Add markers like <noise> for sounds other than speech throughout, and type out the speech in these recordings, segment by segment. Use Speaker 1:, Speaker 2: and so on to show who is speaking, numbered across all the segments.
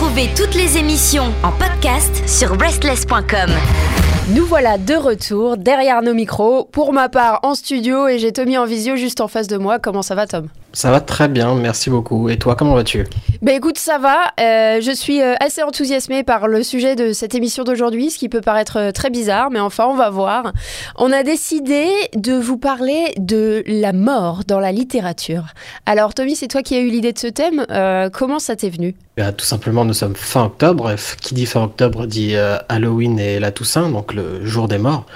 Speaker 1: Retrouvez toutes les émissions en podcast sur breastless.com.
Speaker 2: Nous voilà de retour derrière nos micros, pour ma part en studio et j'ai Tommy en visio juste en face de moi. Comment ça va Tom?
Speaker 3: Ça va très bien, merci beaucoup. Et toi, comment vas-tu?
Speaker 2: Ben écoute, ça va. Euh, je suis euh, assez enthousiasmée par le sujet de cette émission d'aujourd'hui, ce qui peut paraître euh, très bizarre, mais enfin on va voir. On a décidé de vous parler de la mort dans la littérature. Alors Tommy, c'est toi qui as eu l'idée de ce thème. comment ça t'est venu?
Speaker 3: Ben, Tout simplement, nous sommes fin octobre. Qui dit fin octobre dit Halloween et la Toussaint, donc le jour des morts.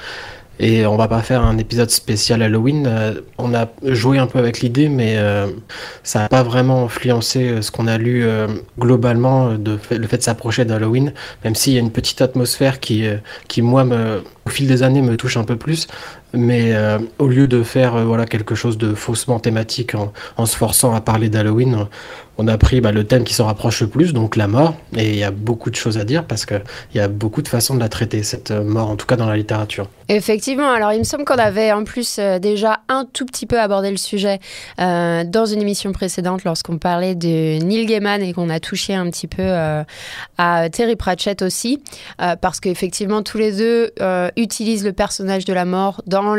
Speaker 3: Et on va pas faire un épisode spécial Halloween. Euh, on a joué un peu avec l'idée, mais euh, ça n'a pas vraiment influencé euh, ce qu'on a lu globalement de le fait de s'approcher d'Halloween, même s'il y a une petite atmosphère qui, qui moi, au fil des années, me touche un peu plus. Mais au lieu de faire voilà quelque chose de faussement thématique en, en se forçant à parler d'Halloween, on a pris bah, le thème qui s'en rapproche le plus, donc la mort. Et il y a beaucoup de choses à dire parce qu'il y a beaucoup de façons de la traiter, cette mort, en tout cas dans la littérature.
Speaker 2: Effectivement, alors il me semble qu'on avait en plus euh, déjà un tout petit peu abordé le sujet euh, dans une émission précédente lorsqu'on parlait de Neil Gaiman et qu'on a touché un petit peu euh, à Terry Pratchett aussi, parce qu'effectivement tous les deux utilisent le personnage de la mort dans,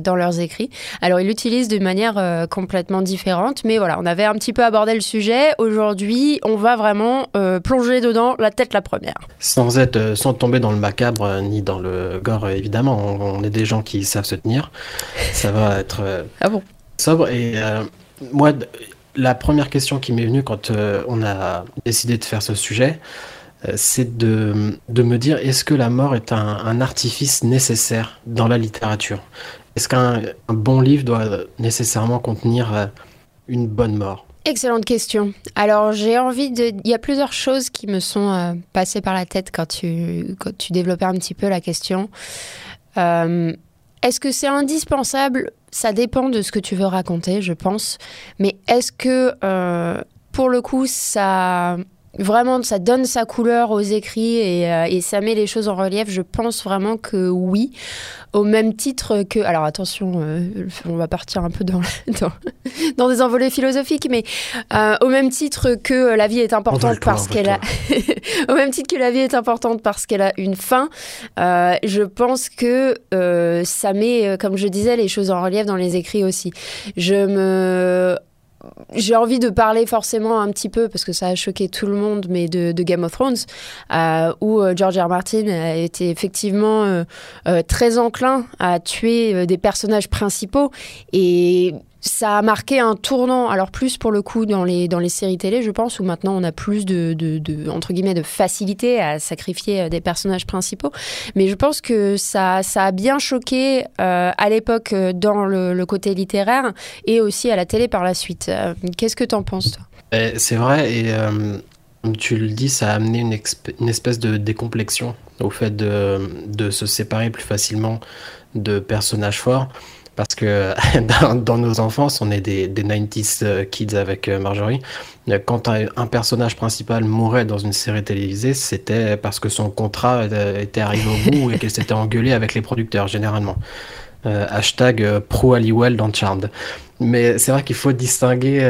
Speaker 2: dans leurs écrits. Alors ils l'utilisent d'une manière complètement différente, mais voilà, on avait un petit peu abordé le sujet. Aujourd'hui, on va vraiment plonger dedans la tête la première.
Speaker 3: Sans, être, sans tomber dans le macabre ni dans le gore évidemment on, est des gens qui savent se tenir. Ça va être euh,
Speaker 2: ah bon?
Speaker 3: sobre. Et euh, moi, la première question qui m'est venue quand euh, on a décidé de faire ce sujet, c'est de, me dire est-ce que la mort est un, artifice nécessaire dans la littérature? Est-ce qu'un bon livre doit nécessairement contenir une bonne mort?
Speaker 2: Excellente question. Alors j'ai envie de... Il y a plusieurs choses qui me sont passées par la tête quand tu, quand tu développais un petit peu la question. Euh, est-ce que c'est indispensable? Ça dépend de ce que tu veux raconter, je pense. Mais est-ce que, euh, pour le coup, ça vraiment ça donne sa couleur aux écrits et, euh, et, ça met les choses en relief, je pense vraiment que oui. Au même titre que. Alors attention, euh, on va partir un peu dans, <laughs> dans, dans des envolées philosophiques, mais euh, au même titre que la vie est importante parce qu'elle a. <laughs> au même titre que la vie est importante parce qu'elle a une fin, je pense que ça met, comme je disais, les choses en relief dans les écrits aussi. Je me j'ai envie de parler forcément un petit peu, parce que ça a choqué tout le monde, mais de, Game of Thrones, euh, où euh, George R. Martin a été effectivement euh, très enclin à tuer des personnages principaux. Et ça a marqué un tournant, alors plus pour le coup dans les, dans les séries télé, je pense, où maintenant on a plus de, de, entre guillemets, de facilité à sacrifier euh, des personnages principaux. Mais je pense que ça, ça a bien choqué euh, à l'époque euh, dans le, côté littéraire et aussi à la télé par la suite. Qu'est-ce que tu en penses, toi?
Speaker 3: C'est vrai, et tu le dis, ça a amené une, une, espèce de décomplexion au fait de, de se séparer plus facilement de personnages forts. Parce que <laughs> dans, nos enfances, on est des, 90s euh, kids avec euh, Marjorie. Euh, quand un, personnage principal mourait dans une série télévisée, c'était parce que son contrat était arrivé au bout et qu'elle s'était engueulée avec les producteurs, généralement. hashtag pro Halliwell dans Charmed. Mais c'est vrai qu'il faut distinguer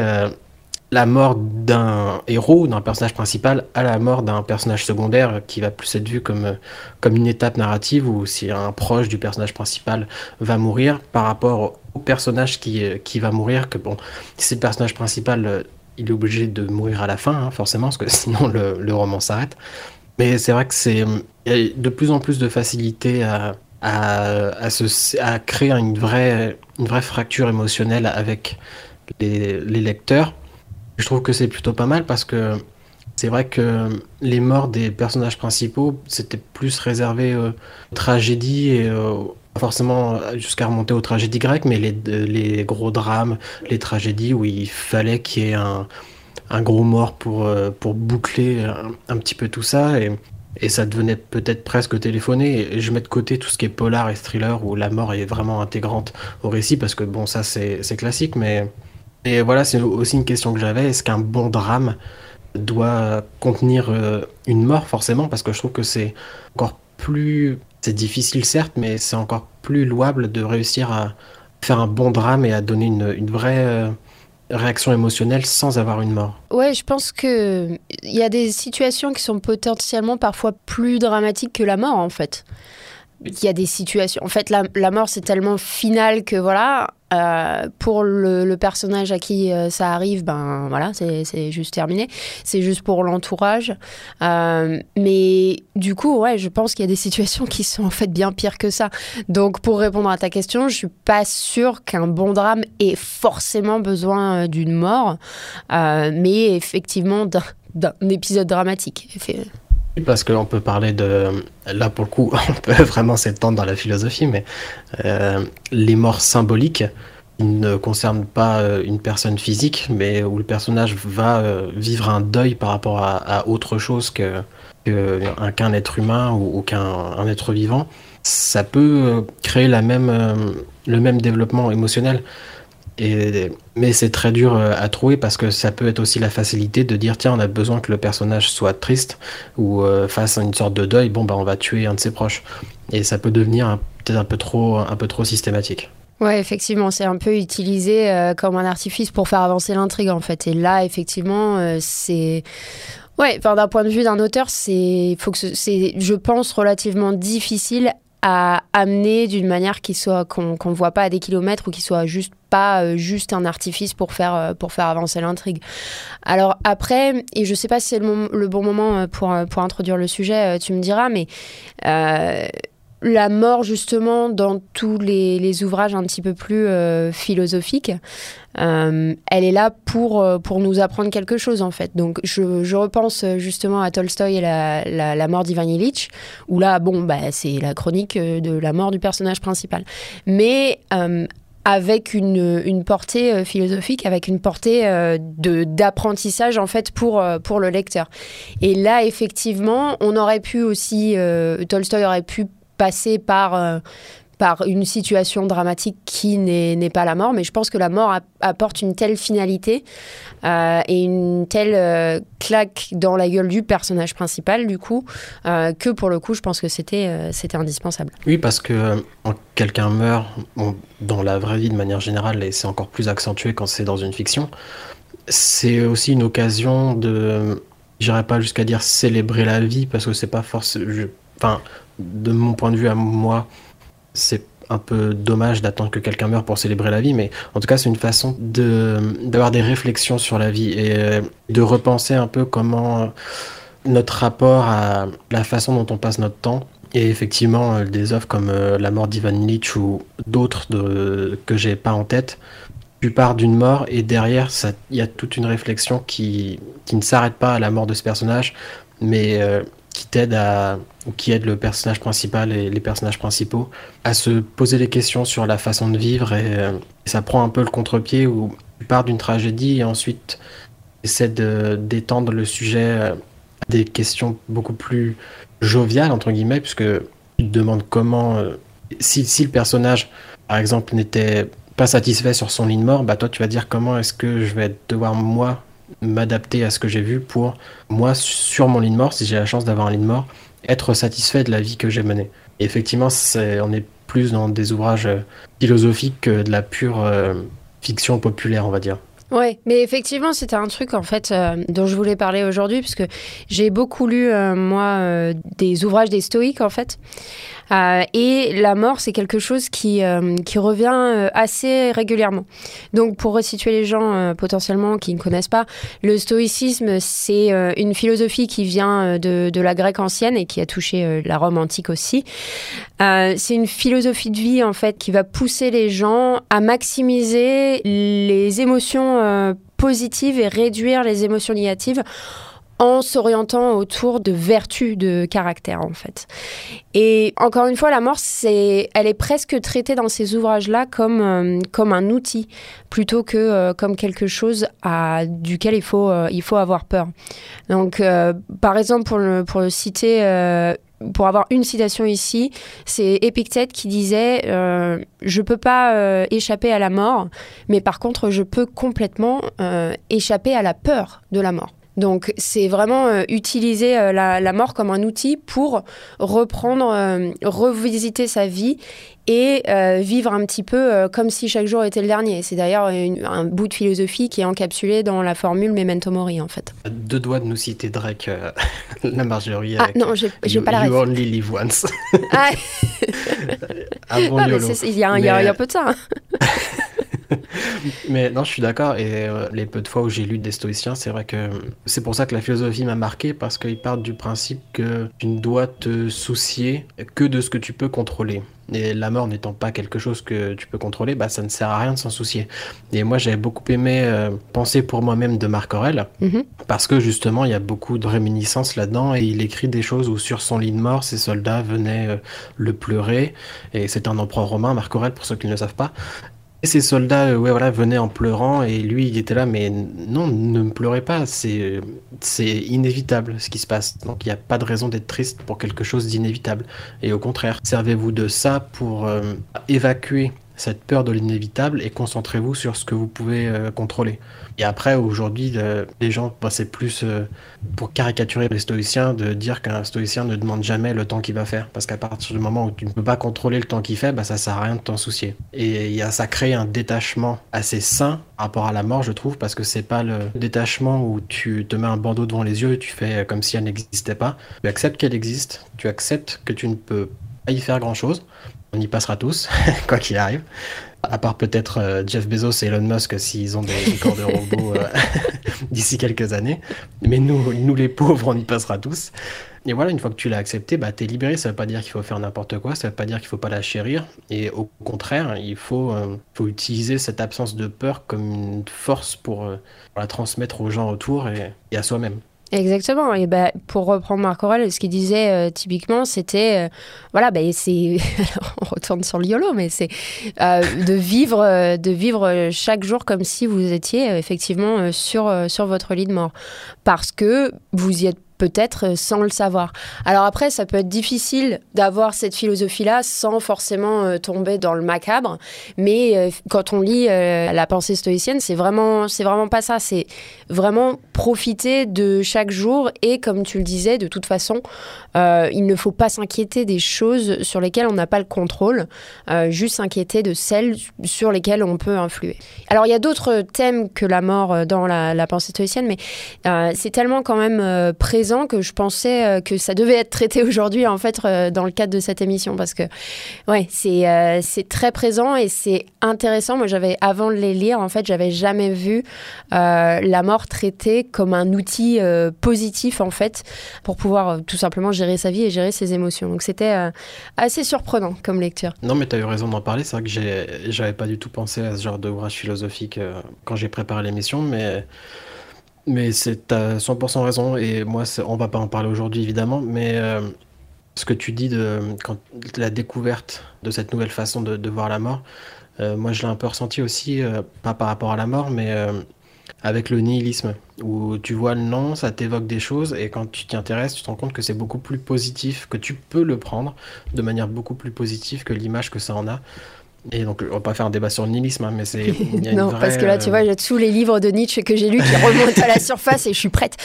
Speaker 3: la mort d'un héros, d'un personnage principal, à la mort d'un personnage secondaire qui va plus être vu comme, comme une étape narrative ou si un proche du personnage principal va mourir par rapport au personnage qui, qui va mourir, que bon, si le personnage principal, il est obligé de mourir à la fin, hein, forcément, parce que <laughs> sinon le, le roman s'arrête. Mais c'est vrai que c'est de plus en plus de facilité à, à, à, créer une vraie, une vraie fracture émotionnelle avec les lecteurs je trouve que c'est plutôt pas mal parce que c'est vrai que les morts des personnages principaux, c'était plus réservé aux tragédies et euh, forcément jusqu'à remonter aux tragédies grecques, mais les, gros drames, les tragédies où il fallait qu'il y ait un, gros mort pour, euh, boucler un, petit peu tout ça. Et, ça devenait peut-être presque téléphoné. Je mets de côté tout ce qui est polar et thriller où la mort est vraiment intégrante au récit parce que bon, ça c'est classique, mais et voilà, c'est aussi une question que j'avais. Est-ce qu'un bon drame doit contenir euh, une mort forcément? Parce que je trouve que c'est encore plus... C'est difficile certes, mais c'est encore plus louable de réussir à faire un bon drame et à donner une, vraie... Euh, réaction émotionnelle sans avoir une mort.
Speaker 2: Ouais, je pense que il y a des situations qui sont potentiellement parfois plus dramatiques que la mort en fait. Il y a des situations. En fait, la, la mort c'est tellement final que voilà, euh, pour le, personnage à qui euh, ça arrive, ben voilà, c'est juste terminé. C'est juste pour l'entourage. Euh, mais du coup, ouais, je pense qu'il y a des situations qui sont en fait bien pires que ça. Donc, pour répondre à ta question, je suis pas sûre qu'un bon drame ait forcément besoin d'une mort, mais effectivement d'un épisode dramatique.
Speaker 3: Parce qu'on peut parler de. Là, pour le coup, <laughs> on peut vraiment s'étendre dans la philosophie, mais euh, les morts symboliques ne concernent pas euh, une personne physique, mais où le personnage va euh, vivre un deuil par rapport à, autre chose que qu'un être humain ou, ou qu'un être vivant. Ça peut créer la même, le même développement émotionnel mais c'est très dur euh, à trouver parce que ça peut être aussi la facilité de dire tiens on a besoin que le personnage soit triste ou euh, fasse une sorte de deuil bon bah on va tuer un de ses proches et ça peut devenir peut-être un peu trop un peu trop systématique.
Speaker 2: Ouais, effectivement, c'est un peu utilisé euh, comme un artifice pour faire avancer l'intrigue en fait. Et là, effectivement, c'est Ouais, d'un point de vue d'un auteur, c'est, faut que c'est, je pense, relativement difficile à amener d'une manière qui soit qu'on ne voit pas à des kilomètres ou qui soit juste pas euh, juste un artifice pour faire euh, pour faire avancer l'intrigue. Alors après et je sais pas si c'est le, le, bon moment euh, pour pour introduire le sujet, tu me diras mais la mort justement dans tous les, ouvrages un petit peu plus euh, philosophiques, euh, elle est là pour, euh, pour nous apprendre quelque chose en fait. Donc je, repense justement à Tolstoï et la, la, mort d'Ivan Illich, où là, bon, bah, c'est la chronique de la mort du personnage principal. Mais avec une, une, portée philosophique, avec une portée de d'apprentissage en fait pour, pour le lecteur. Et là, effectivement, on aurait pu aussi, Tolstoï aurait pu passer par, euh, par une situation dramatique qui n'est pas la mort, mais je pense que la mort apporte une telle finalité euh, et une telle euh, claque dans la gueule du personnage principal, du coup, que pour le coup, je pense que c'était c'était indispensable.
Speaker 3: Oui, parce que quelqu'un meurt dans la vraie vie de manière générale, et c'est encore plus accentué quand c'est dans une fiction, c'est aussi une occasion de, j'irais pas jusqu'à dire célébrer la vie, parce que c'est pas forcément... de mon point de vue à moi, c'est un peu dommage d'attendre que quelqu'un meure pour célébrer la vie, mais en tout cas, c'est une façon d'avoir des réflexions sur la vie et euh, de repenser un peu comment notre rapport à la façon dont on passe notre temps. Et effectivement, euh, des œuvres comme euh, La mort d'Ivan Illich ou d'autres que j'ai pas en tête, tu pars d'une mort et derrière, il y a toute une réflexion qui, qui ne s'arrête pas à la mort de ce personnage, mais qui t'aide à ou qui aide le personnage principal et les personnages principaux à se poser des questions sur la façon de vivre et, euh, ça prend un peu le contre-pied où tu pars d'une tragédie et ensuite essaie d'étendre le sujet à des questions beaucoup plus joviales entre guillemets puisque tu te demandes comment euh, si, si le personnage par exemple n'était pas satisfait sur son lit de mort bah toi tu vas dire comment est-ce que je vais devoir moi m'adapter à ce que j'ai vu pour moi sur mon lit de mort si j'ai la chance d'avoir un lit de mort être satisfait de la vie que j'ai menée. Effectivement, on est plus dans des ouvrages euh, philosophiques que de la pure euh, fiction populaire, on va dire.
Speaker 2: Ouais, mais effectivement, c'était un truc en fait euh, dont je voulais parler aujourd'hui, puisque j'ai beaucoup lu moi des ouvrages des stoïques en fait. Euh, et la mort, c'est quelque chose qui, euh, qui revient euh, assez régulièrement. Donc, pour resituer les gens potentiellement qui ne connaissent pas, le stoïcisme, c'est une philosophie qui vient de, de, la grecque ancienne et qui a touché la Rome antique aussi. c'est une philosophie de vie, en fait, qui va pousser les gens à maximiser les émotions positives et réduire les émotions négatives en s'orientant autour de vertus de caractère en fait. Et encore une fois, la mort, elle est presque traitée dans ces ouvrages-là comme euh, comme un outil plutôt que euh, comme quelque chose à, duquel il faut euh, il faut avoir peur. Donc, par exemple, pour le pour le citer pour avoir une citation ici, c'est Épictète qui disait euh, Je peux pas échapper à la mort, mais par contre, je peux complètement échapper à la peur de la mort. Donc c'est vraiment euh, utiliser euh, la, mort comme un outil pour reprendre, euh, revisiter sa vie et vivre un petit peu comme si chaque jour était le dernier. C'est d'ailleurs un bout de philosophie qui est encapsulé dans la formule Memento Mori en fait.
Speaker 3: Deux doigts de nous citer Drake, <laughs> la Marjorie.
Speaker 2: Ah non, j'ai pas la
Speaker 3: You only live once.
Speaker 2: Ah, <laughs> ah il y, a un peu de ça. Hein. <laughs> <laughs>
Speaker 3: mais non, je suis d'accord. Et euh, les peu de fois où j'ai lu des stoïciens, c'est vrai que c'est pour ça que la philosophie m'a marqué parce qu'ils partent du principe que tu ne dois te soucier que de ce que tu peux contrôler. Et la mort n'étant pas quelque chose que tu peux contrôler, bah, ça ne sert à rien de s'en soucier. Et moi, j'avais beaucoup aimé euh, penser pour moi-même de Marc Aurel, mhm. parce que justement, il y a beaucoup de réminiscences là-dedans, et il écrit des choses où sur son lit de mort, ses soldats venaient euh, le pleurer, et c'est un empereur romain, Marc Aurel, pour ceux qui ne le savent pas, et ces soldats euh, ouais, voilà, venaient en pleurant et lui il était là, mais non, ne me pleurez pas, c'est inévitable ce qui se passe. Donc il n'y a pas de raison d'être triste pour quelque chose d'inévitable. Et au contraire, servez-vous de ça pour euh, évacuer cette peur de l'inévitable et concentrez-vous sur ce que vous pouvez euh, contrôler. Et après, aujourd'hui, les gens, bah, c'est plus euh, pour caricaturer les stoïciens de dire qu'un stoïcien ne demande jamais le temps qu'il va faire. Parce qu'à partir du moment où tu ne peux pas contrôler le temps qu'il fait, bah, ça sert à rien de t'en soucier. Et y a, ça crée un détachement assez sain par rapport à la mort, je trouve, parce que c'est pas le détachement où tu te mets un bandeau devant les yeux et tu fais comme si elle n'existait pas. Tu acceptes qu'elle existe, tu acceptes que tu ne peux pas y faire grand chose. On y passera tous, <laughs> quoi qu'il arrive. À part peut-être euh, Jeff Bezos et Elon Musk s'ils ont des, corps de robots euh, <laughs> d'ici quelques années. Mais nous, les pauvres, on y passera tous. Et voilà, une fois que tu l'as accepté, bah, tu es libéré. Ça veut pas dire qu'il faut faire n'importe quoi, ça veut pas dire qu'il faut pas la chérir. Et au contraire, il faut, euh, faut utiliser cette absence de peur comme une force pour, la transmettre aux gens autour et à soi-même.
Speaker 2: Exactement. Et ben, pour reprendre Marc Aurel, ce qu'il disait euh, typiquement, c'était, euh, voilà, ben, c'est, <laughs> on retourne sur le YOLO, mais c'est euh, de vivre, de vivre chaque jour comme si vous étiez effectivement sur sur votre lit de mort, parce que vous y êtes peut-être euh, sans le savoir. Alors après, ça peut être difficile d'avoir cette philosophie-là sans forcément euh, tomber dans le macabre, mais euh, quand on lit la pensée stoïcienne, c'est vraiment, c'est vraiment pas ça. C'est vraiment profiter de chaque jour et, comme tu le disais, de toute façon, il ne faut pas s'inquiéter des choses sur lesquelles on n'a pas le contrôle, juste s'inquiéter de celles sur lesquelles on peut influer. Alors il y a d'autres thèmes que la mort dans la, la pensée stoïcienne, mais c'est tellement quand même présent que je pensais euh, que ça devait être traité <laughs> aujourd'hui en fait euh, dans le cadre de cette émission parce que ouais c'est euh, très présent et c'est intéressant. Moi j'avais avant de les lire en fait j'avais jamais vu la mort traitée comme un outil positif en fait pour pouvoir tout simplement gérer sa vie et gérer ses émotions. Donc c'était assez surprenant comme lecture.
Speaker 3: Non mais tu as eu raison d'en parler. C'est vrai que j'avais pas du tout pensé à ce genre d'ouvrage philosophique quand j'ai préparé l'émission mais mais c'est à 100% raison, et moi, on va pas en parler aujourd'hui évidemment, mais euh, ce que tu dis de la découverte de cette nouvelle façon de, voir la mort, euh, moi je l'ai un peu ressenti aussi, euh, pas par rapport à la mort, mais avec le nihilisme, où tu vois le nom, ça t'évoque des choses, et quand tu t'y intéresses, tu te rends compte que c'est beaucoup plus positif, que tu peux le prendre de manière beaucoup plus positive que l'image que ça en a. Et donc, on va pas faire un débat sur le nihilisme, hein, mais c'est. <laughs>
Speaker 2: non, parce que là, tu vois, il y a tous les livres de Nietzsche que j'ai lus qui remontent à la <laughs> surface et je suis prête.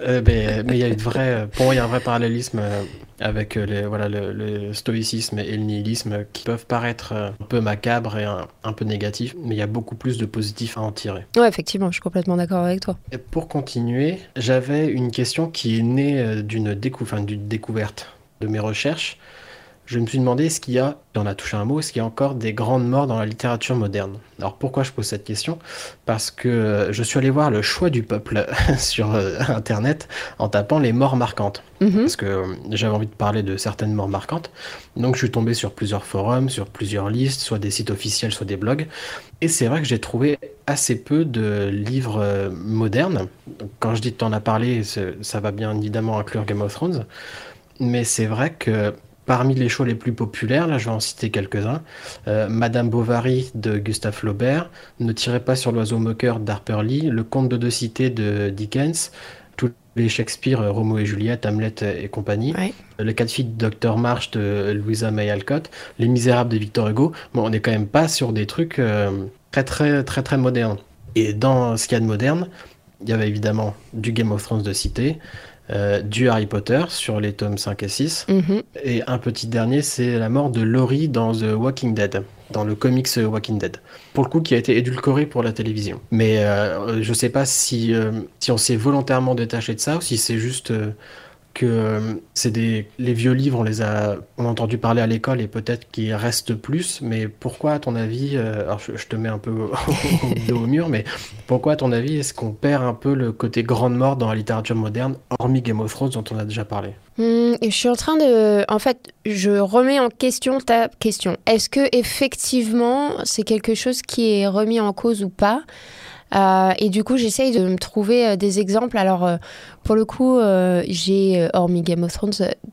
Speaker 3: Euh, mais, il y a une vraie. Pour moi, il y a un vrai parallélisme euh, avec les, voilà, le, stoïcisme et le nihilisme qui peuvent paraître euh, un peu macabres et un, peu négatifs, mais il y a beaucoup plus de positifs à en tirer.
Speaker 2: Ouais, effectivement, je suis complètement d'accord avec toi.
Speaker 3: Et pour continuer, j'avais une question qui est née d'une découverte de mes recherches je me suis demandé est-ce qu'il y a, on a touché un mot, est-ce qu'il y a encore des grandes morts dans la littérature moderne? Alors pourquoi je pose cette question? Parce que euh, je suis allé voir le choix du peuple <laughs> sur euh, Internet en tapant les morts marquantes. Mhm. Parce que euh, j'avais envie de parler de certaines morts marquantes. Donc je suis tombé sur plusieurs forums, sur plusieurs listes, soit des sites officiels, soit des blogs. Et c'est vrai que j'ai trouvé assez peu de livres modernes. quand je dis que tu en as parlé, ça va bien évidemment inclure Game of Thrones. Mais c'est vrai que Parmi les choix les plus populaires, là je vais en citer quelques-uns, euh, Madame Bovary de Gustave Flaubert, Ne tirez pas sur l'oiseau moqueur d'Harper Lee, Le Comte de deux cités de Dickens, tous les Shakespeare, euh, Romo et Juliette, Hamlet et compagnie, Le cas de fille de Dr March de Louisa May Alcott, Les Misérables de Victor Hugo. Bon, on n'est quand même pas sur des trucs euh, très très très très modernes. Et dans ce qu'il y a de moderne, il y avait évidemment du Game of Thrones de cité, euh, du Harry Potter sur les tomes 5 et 6.
Speaker 2: Mhm.
Speaker 3: Et un petit dernier, c'est la mort de Laurie dans The Walking Dead, dans le comics Walking Dead. Pour le coup, qui a été édulcoré pour la télévision. Mais euh, je sais pas si, euh, si on s'est volontairement détaché de ça ou si c'est juste euh, que euh, c'est des les vieux livres, on les a, on a entendu parler à l'école et peut-être qu'ils restent plus. Mais pourquoi, à ton avis, euh, alors je, te mets un peu <laughs> au, mur, mais pourquoi, à ton avis, est-ce qu'on perd un peu le côté grande mort dans la littérature moderne, hormis Game of Thrones dont on a déjà parlé?
Speaker 2: Hmm, je suis en train de. En fait, je remets en question ta question. Est-ce que effectivement c'est quelque chose qui est remis en cause ou pas? Euh, Et du coup, j'essaye de me trouver euh, des exemples. Alors, euh, pour le coup, j'ai, hormis Game of Thrones,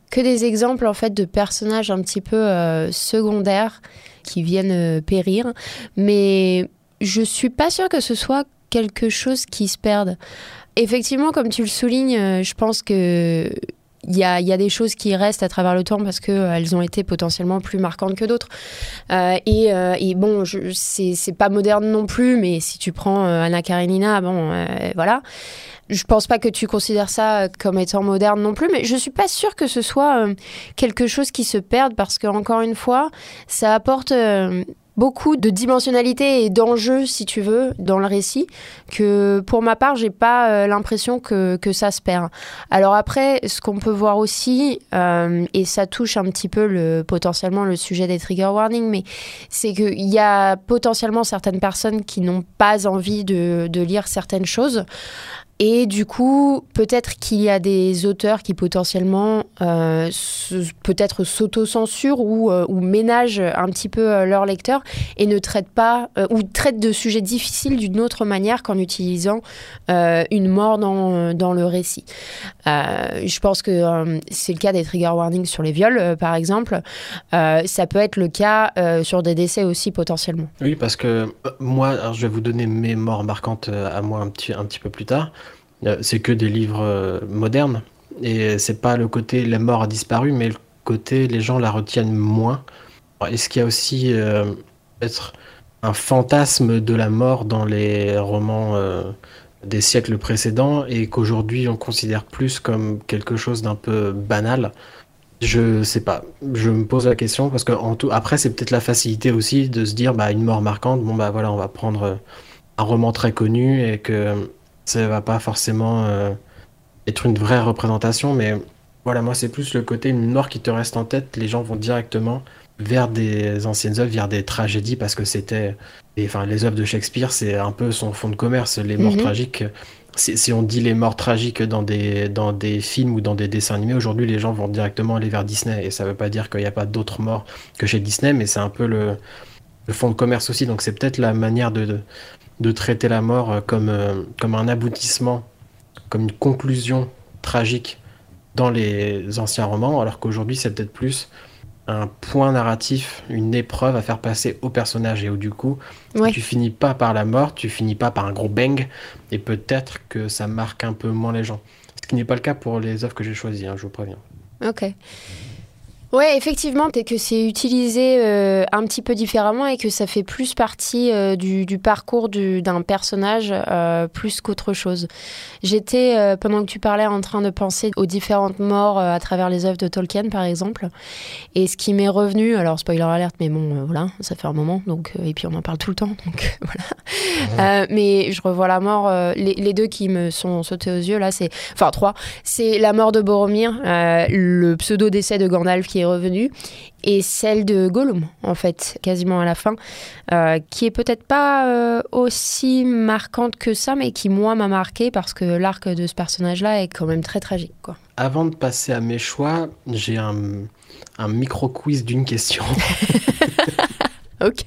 Speaker 2: que des exemples en fait de personnages un petit peu secondaires qui viennent périr. Mais je suis pas sûre que ce soit quelque chose qui se perde. Effectivement, comme tu le soulignes, je pense que il y a, y a des choses qui restent à travers le temps parce qu'elles ont été potentiellement plus marquantes que d'autres. Euh, et, euh, et bon, c'est pas moderne non plus, mais si tu prends euh, Anna Karenina, bon, euh, voilà. Je pense pas que tu considères ça euh, comme étant moderne non plus, mais je suis pas sûre que ce soit euh, quelque chose qui se perde parce que encore une fois, ça apporte euh, beaucoup de dimensionnalité et d'enjeux, si tu veux, dans le récit, que pour ma part, j'ai pas euh, l'impression que, que ça se perd. Alors après, ce qu'on peut voir aussi, euh, et ça touche un petit peu le, potentiellement le sujet des trigger warnings, mais c'est qu'il y a potentiellement certaines personnes qui n'ont pas envie de, de lire certaines choses. Et du coup, peut-être qu'il y a des auteurs qui potentiellement euh, peut-être s'auto-censurent ou, euh, ménagent un petit peu euh, leur lecteur et ne traitent pas euh, ou traitent de sujets difficiles d'une autre manière qu'en utilisant euh, une mort dans, dans le récit. Euh, je pense que c'est le cas des trigger warnings sur les viols, par exemple. Ça peut être le cas sur des décès aussi potentiellement.
Speaker 3: Oui, parce que moi, je vais vous donner mes morts marquantes à moi un petit, un petit peu plus tard. Euh, C'est que des livres euh, modernes. Et c'est pas le côté la mort a disparu, mais le côté les gens la retiennent moins. Est-ce qu'il y a aussi euh, peut-être un fantasme de la mort dans les romans des siècles précédents et qu'aujourd'hui on considère plus comme quelque chose d'un peu banal? Je sais pas. Je me pose la question parce que après c'est peut-être la facilité aussi de se dire bah une mort marquante. Bon bah voilà on va prendre un roman très connu et que ça va pas forcément euh, être une vraie représentation. Mais voilà moi c'est plus le côté une mort qui te reste en tête. Les gens vont directement vers des anciennes œuvres, vers des tragédies parce que c'était enfin les œuvres de Shakespeare c'est un peu son fond de commerce. Les morts
Speaker 2: Mhm.
Speaker 3: tragiques. Si, si on dit les morts tragiques dans des, dans des films ou dans des dessins animés, aujourd'hui les gens vont directement aller vers Disney. Et ça veut pas dire qu'il n'y a pas d'autres morts que chez Disney, mais c'est un peu le, le fond de commerce aussi. Donc c'est peut-être la manière de, de, de traiter la mort euh, comme, euh, comme un aboutissement, comme une conclusion tragique dans les anciens romans, alors qu'aujourd'hui c'est peut-être plus un point narratif, une épreuve à faire passer au personnage et où du coup
Speaker 2: Ouais.
Speaker 3: tu finis pas par la mort, tu finis pas par un gros bang et peut-être que ça marque un peu moins les gens. Ce qui n'est pas le cas pour les œuvres que j'ai choisies, hein, je vous préviens.
Speaker 2: Ok. Ouais, effectivement, c'est que c'est utilisé euh, un petit peu différemment et que ça fait plus partie euh, du, du parcours du- d'un personnage euh, plus qu'autre chose. J'étais, pendant que tu parlais, en train de penser aux différentes morts à travers les œuvres de Tolkien, par exemple. Et ce qui m'est revenu, alors spoiler alerte, mais bon, voilà, ça fait un moment, donc, et puis on en parle tout le temps, donc <laughs> voilà. Mais je revois la mort, les, les deux qui me sont sautés aux yeux, là, c'est, enfin trois, c'est la mort de Boromir, le pseudo-décès de Gandalf qui est revenu, et celle de Gollum, en fait, quasiment à la fin, euh, qui est peut-être pas euh, aussi marquante que ça, mais qui, moi, m'a marqué parce que l'arc de ce personnage-là est quand même très tragique, quoi.
Speaker 3: Avant de passer à mes choix, j'ai un, un micro-quiz d'une question. <laughs>
Speaker 2: Ok.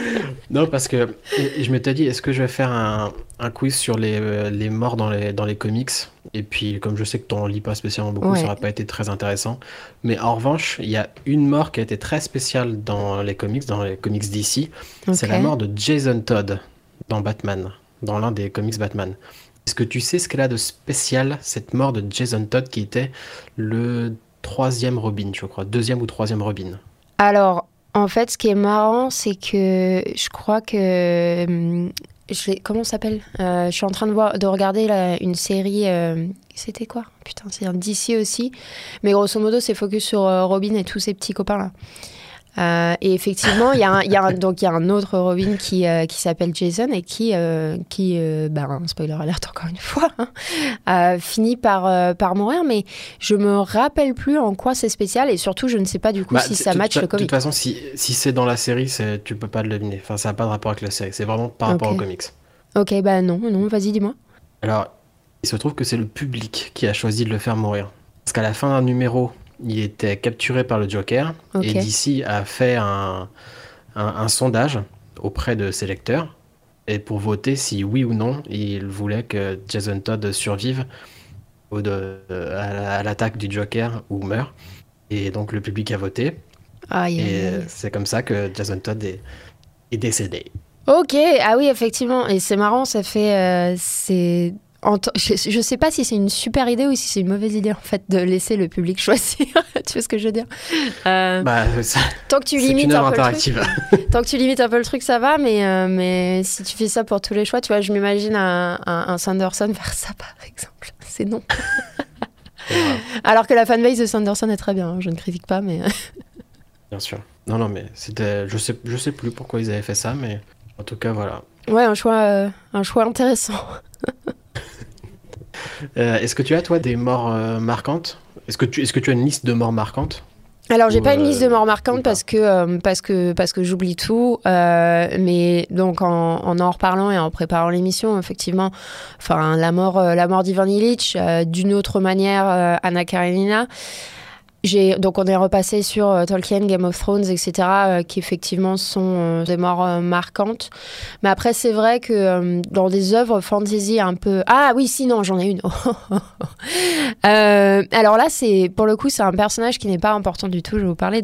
Speaker 2: <laughs>
Speaker 3: non, parce que je m'étais dit, est-ce que je vais faire un, un quiz sur les, euh, les morts dans les, dans les comics? Et puis, comme je sais que tu n'en lis pas spécialement beaucoup,
Speaker 2: Ouais.
Speaker 3: ça n'aurait pas été très intéressant. Mais en revanche, il y a une mort qui a été très spéciale dans les comics, dans les comics d'ici. C'est la mort de Jason Todd dans Batman, dans l'un des comics Batman. Est-ce que tu sais ce qu'elle a de spécial, cette mort de Jason Todd qui était le troisième Robin, je crois, deuxième ou troisième Robin?
Speaker 2: Alors, en fait, ce qui est marrant, c'est que je crois que hum, je comment ça s'appelle Euh, Je suis en train de, voir, de regarder une série. euh, C'était quoi? Putain, c'est un DC aussi. Mais grosso modo, c'est focus sur euh, Robin et tous ses petits copains là. Euh, et effectivement, il y, a un- y, a un- donc il y a un autre Robin qui, euh, qui s'appelle Jason et qui, euh, qui ben, spoiler alert encore une fois, hein, finit par, par mourir. Mais je me rappelle plus en quoi c'est spécial et surtout, je ne sais pas du coup
Speaker 3: Bah,
Speaker 2: si
Speaker 3: de-
Speaker 2: ça
Speaker 3: de-
Speaker 2: match
Speaker 3: de-
Speaker 2: le
Speaker 3: De
Speaker 2: comic.
Speaker 3: toute façon, si, si c'est dans la série, tu peux pas le deviner. Enfin, ça n'a pas de rapport avec la série. C'est vraiment par rapport
Speaker 2: Ok.
Speaker 3: aux comics.
Speaker 2: Ok, bah non, non, vas-y, dis-moi.
Speaker 3: Alors, il se trouve que c'est le public qui a choisi de le faire mourir. Parce qu'à la fin d'un numéro, il était capturé par le Joker.
Speaker 2: Ok.
Speaker 3: Et DC a fait un, un- un sondage auprès de ses lecteurs. Et pour voter si oui ou non, il voulait que Jason Todd survive au de- à la- à l'attaque du Joker ou meurt. Et donc le public a voté.
Speaker 2: Aïe,
Speaker 3: Et c'est comme ça que Jason Todd est, est décédé.
Speaker 2: Ok, ah oui, effectivement. Et c'est marrant, ça fait. euh, c'est. Je, je sais pas si c'est une super idée ou si c'est une mauvaise idée en fait de laisser le public <laughs> choisir. <laughs> tu vois ce que je veux dire? Euh,
Speaker 3: Bah, ça-
Speaker 2: Tant que tu limites un peu le truc, <laughs> tant que tu limites un peu le truc, ça va. Mais euh, mais si tu fais ça pour tous les choix, tu vois, je m'imagine un, un, un Sanderson faire ça par exemple. C'est non. Alors que la fanbase de Sanderson est très bien. hein, je ne critique pas, mais
Speaker 3: Bien sûr. Non, non, mais c'était. Je sais, je sais plus pourquoi ils avaient fait ça, mais en tout cas, voilà.
Speaker 2: ouais, un choix, euh, un choix intéressant. <laughs>
Speaker 3: Euh, est-ce que tu as, toi, des morts euh, marquantes? Est-ce que, tu, est-ce que tu as une liste de morts marquantes?
Speaker 2: Alors, j'ai pas une
Speaker 3: euh,
Speaker 2: liste de morts
Speaker 3: ou
Speaker 2: marquantes parce que, euh, parce que, parce que j'oublie tout. euh, mais donc, en, en en reparlant et en préparant l'émission, effectivement, enfin, la mort, euh, la mort d'Ivan Illich, euh, d'une autre manière, euh, Anna Karenina. Donc on est repassé sur euh, Tolkien, Game of Thrones, etc., euh, qui effectivement sont euh, des morts marquantes. Mais après, c'est vrai que dans des œuvres fantasy un peu... Ah oui, si, non, j'en ai une. <laughs> Alors là, c'est pour le coup, c'est un personnage qui n'est pas important du tout. Je vais vous parler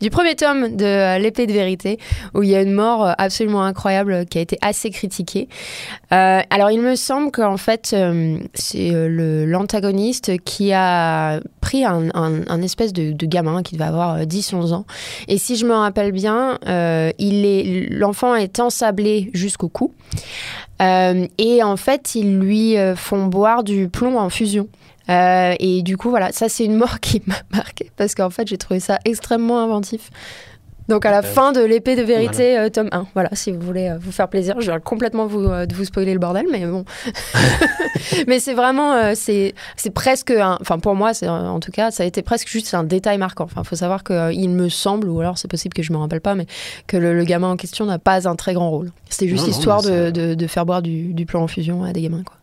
Speaker 2: du premier tome de L'épée de vérité, où il y a une mort absolument incroyable qui a été assez critiquée. Alors, il me semble qu'en fait, c'est le- l'antagoniste qui a pris un, un- un de, de gamin qui devait avoir euh, 10-11 ans. Et si je me rappelle bien, euh, il est l'enfant est ensablé jusqu'au cou. Euh, et en fait, ils lui euh, font boire du plomb en fusion. Euh, et du coup, voilà, ça c'est une mort qui <laughs> m'a marqué parce qu'en fait, j'ai trouvé ça extrêmement inventif. Donc à la
Speaker 3: Euh,
Speaker 2: fin de l'épée de vérité, euh, tome 1. Voilà, si vous voulez euh, vous faire plaisir, je viens complètement vous, de vous spoiler le bordel, mais bon. <laughs> <laughs> mais c'est vraiment, c'est presque, enfin pour moi, en tout cas, ça a été presque juste un détail marquant. Enfin, faut savoir qu'il me semble, ou alors c'est possible que je me rappelle pas, mais que le, le gamin en question n'a pas un très grand rôle. C'était juste
Speaker 3: Non,
Speaker 2: histoire de, de, de faire boire du, du plomb en fusion à des gamins, quoi.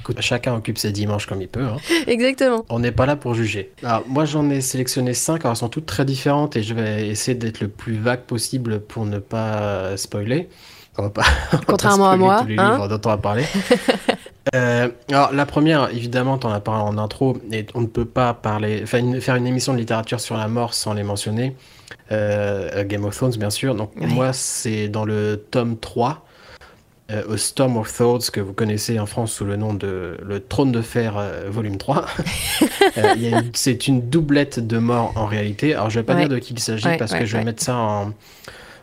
Speaker 3: Écoute, chacun occupe ses dimanches comme il peut. hein.
Speaker 2: Exactement.
Speaker 3: On n'est pas là pour juger. Alors, moi, j'en ai sélectionné 5. Alors, elles sont toutes très différentes et je vais essayer d'être le plus vague possible pour ne pas euh, spoiler. On va pas, <laughs> on va pas
Speaker 2: Contrairement à moi,
Speaker 3: tous les
Speaker 2: hein.
Speaker 3: livres dont on va parler. <laughs> Euh, alors, la première, évidemment, tu en as parlé en intro, et on ne peut pas parler, faire une, faire une émission de littérature sur la mort sans les mentionner. Euh, Game of Thrones, bien sûr. Donc, moi, c'est dans le tome 3, euh, A Storm of Thoughts, que vous connaissez en France sous le nom de Le Trône de Fer, euh, volume 3. <laughs> Euh, c'est une doublette de morts en réalité. Alors, je vais pas
Speaker 2: Ouais.
Speaker 3: dire de qui il s'agit
Speaker 2: Ouais,
Speaker 3: parce
Speaker 2: ouais,
Speaker 3: que je vais mettre ça en,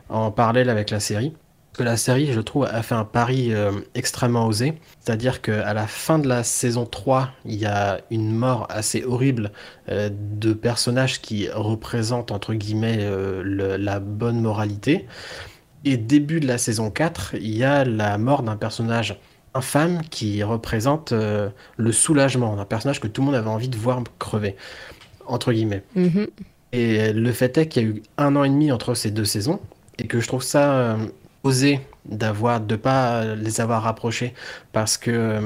Speaker 3: en parallèle avec la série. Parce que la série, je trouve, a fait un pari euh, extrêmement osé. C'est-à-dire qu'à la fin de la saison 3, il y a une mort assez horrible euh, de personnages qui représentent, entre guillemets, euh, le- la bonne moralité. Et début de la saison 4, il y a la mort d'un personnage infâme qui représente euh, le soulagement, d'un personnage que tout le monde avait envie de voir crever, entre guillemets.
Speaker 2: Mhm.
Speaker 3: Et le fait est qu'il y a eu un an et demi entre ces deux saisons et que je trouve ça euh, osé d'avoir de pas les avoir rapprochés parce que euh,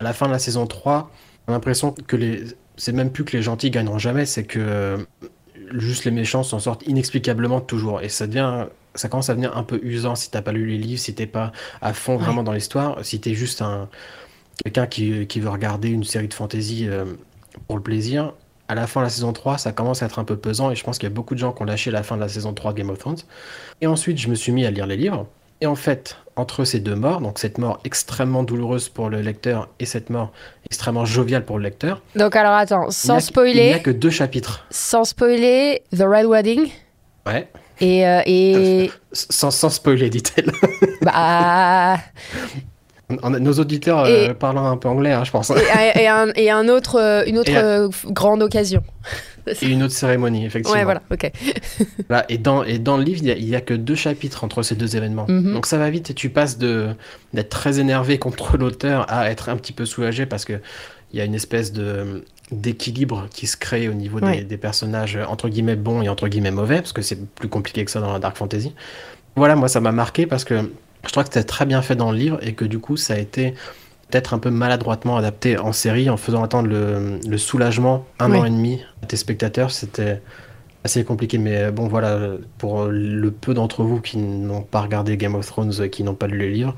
Speaker 3: à la fin de la saison 3, on a l'impression que les c'est même plus que les gentils gagneront jamais, c'est que juste les méchants s'en sortent inexplicablement toujours et ça devient ça commence à devenir un peu usant si t'as pas lu les livres, si t'es pas à fond
Speaker 2: Ouais.
Speaker 3: vraiment dans l'histoire, si t'es juste un quelqu'un qui, qui veut regarder une série de fantasy euh, pour le plaisir, à la fin de la saison 3, ça commence à être un peu pesant et je pense qu'il y a beaucoup de gens qui ont lâché la fin de la saison 3 de Game of Thrones. Et ensuite, je me suis mis à lire les livres. Et en fait, entre ces deux morts, donc cette mort extrêmement douloureuse pour le lecteur et cette mort extrêmement joviale pour le lecteur,
Speaker 2: Donc alors attends,
Speaker 3: il
Speaker 2: sans
Speaker 3: a, il n'y a
Speaker 2: spoiler,
Speaker 3: que deux chapitres.
Speaker 2: sans spoiler, The Red Wedding.
Speaker 3: Ouais.
Speaker 2: Et, euh, et...
Speaker 3: Sans, sans spoiler, dit-elle. <laughs>
Speaker 2: bah,
Speaker 3: Nos auditeurs
Speaker 2: Et-
Speaker 3: euh, parlent un peu anglais, hein, je pense.
Speaker 2: et, et un- et un autre, euh, une autre
Speaker 3: Et un-
Speaker 2: grande occasion.
Speaker 3: Et une autre cérémonie, effectivement.
Speaker 2: Ouais, voilà, ok. <laughs>
Speaker 3: Voilà, et, dans, et dans le livre, il y a- que deux chapitres entre ces deux événements.
Speaker 2: Mhm.
Speaker 3: Donc ça va vite et tu passes de d'être très énervé contre l'auteur à être un petit peu soulagé parce que il y a une espèce de d'équilibre qui se crée au niveau des,
Speaker 2: Ouais.
Speaker 3: des personnages entre guillemets bons et entre guillemets mauvais parce que c'est plus compliqué que ça dans la dark fantasy. Voilà, moi ça m'a marqué parce que je crois que c'était très bien fait dans le livre et que du coup ça a été peut-être un peu maladroitement adapté en série en faisant attendre le, le soulagement un
Speaker 2: Ouais.
Speaker 3: an et demi à tes spectateurs. C'était assez compliqué, mais bon voilà, pour le peu d'entre vous qui n'ont pas regardé Game of Thrones, euh, qui n'ont pas lu les livres,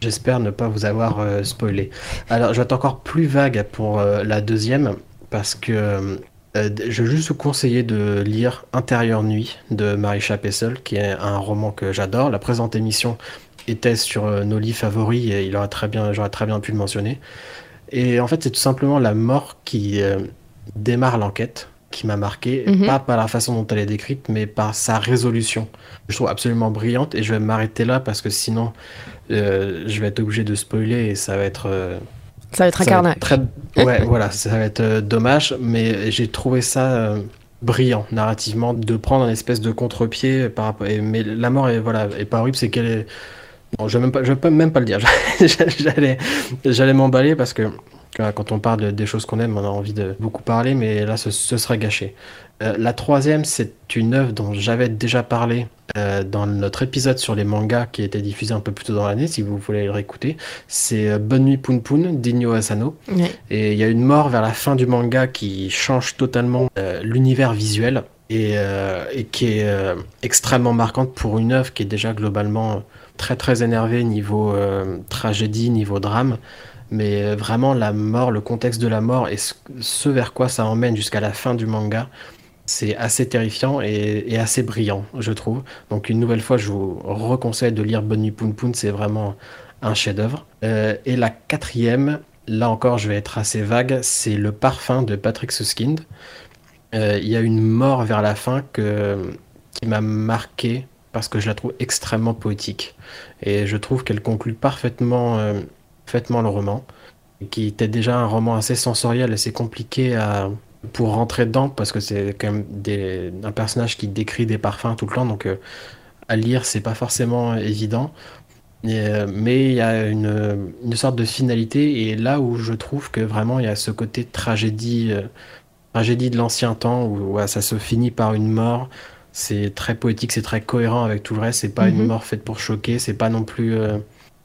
Speaker 3: j'espère ne pas vous avoir euh, spoilé. Alors je vais être encore plus vague pour euh, la deuxième, parce que euh, je vais juste vous conseiller de lire Intérieure Nuit de Marisha Pessel, qui est un roman que j'adore. La présente émission était sur nos livres favoris et il j'aurais très bien pu le mentionner. Et en fait, c'est tout simplement la mort qui démarre l'enquête qui m'a marqué,
Speaker 2: Mhm.
Speaker 3: pas par la façon dont elle est décrite, mais par sa résolution. Je trouve absolument brillante et je vais m'arrêter là parce que sinon, euh, je vais être obligé de spoiler et ça va être. euh,
Speaker 2: Ça va être un carnage.
Speaker 3: très... <laughs> Ouais, voilà, ça va être euh, dommage, mais j'ai trouvé ça euh, brillant narrativement de prendre un espèce de contre-pied par rapport. Mais la mort est voilà est pas horrible, c'est qu'elle est. Bon, je vais même pas, je vais même pas le dire. <laughs> J'allais, j'allais m'emballer parce que quand on parle de- des choses qu'on aime, on a envie de beaucoup parler, mais là, ce, ce serait gâché. Euh, la troisième, c'est une œuvre dont j'avais déjà parlé euh, dans notre épisode sur les mangas qui était diffusé un peu plus tôt dans l'année, si vous voulez le réécouter. C'est euh, Bonne nuit Poun Poun d'Inyo Asano. Et il y a une mort vers la fin du manga qui change totalement l'univers visuel et, et qui est extrêmement marquante pour une œuvre qui est déjà globalement très très énervée niveau tragédie, niveau drame. Mais euh, vraiment la mort, le contexte de la mort et ce, vers quoi ça emmène jusqu'à la fin du manga, c'est assez terrifiant et, assez brillant, je trouve. Donc une nouvelle fois, je vous reconseille de lire Bonne nuit Poun Poun, c'est vraiment un chef-d'œuvre. Euh, et la quatrième, là encore, je vais être assez vague, c'est Le Parfum de Patrick Suskind. Euh, Il y a une mort vers la fin que, qui m'a marqué parce que je la trouve extrêmement poétique. Et je trouve qu'elle conclut parfaitement, parfaitement le roman, qui était déjà un roman assez sensoriel c'est compliqué à, pour rentrer dedans parce que c'est quand même des, un personnage qui décrit des parfums tout le temps, donc euh, à lire, c'est pas forcément évident. Et, euh, mais il y a une, une sorte de finalité, et là où je trouve que vraiment il y a ce côté tragédie, euh, tragédie de l'ancien temps, où ça se finit par une mort. C'est très poétique, c'est très cohérent avec tout le reste. C'est pas une
Speaker 2: Mhm.
Speaker 3: mort faite pour choquer, c'est pas non plus.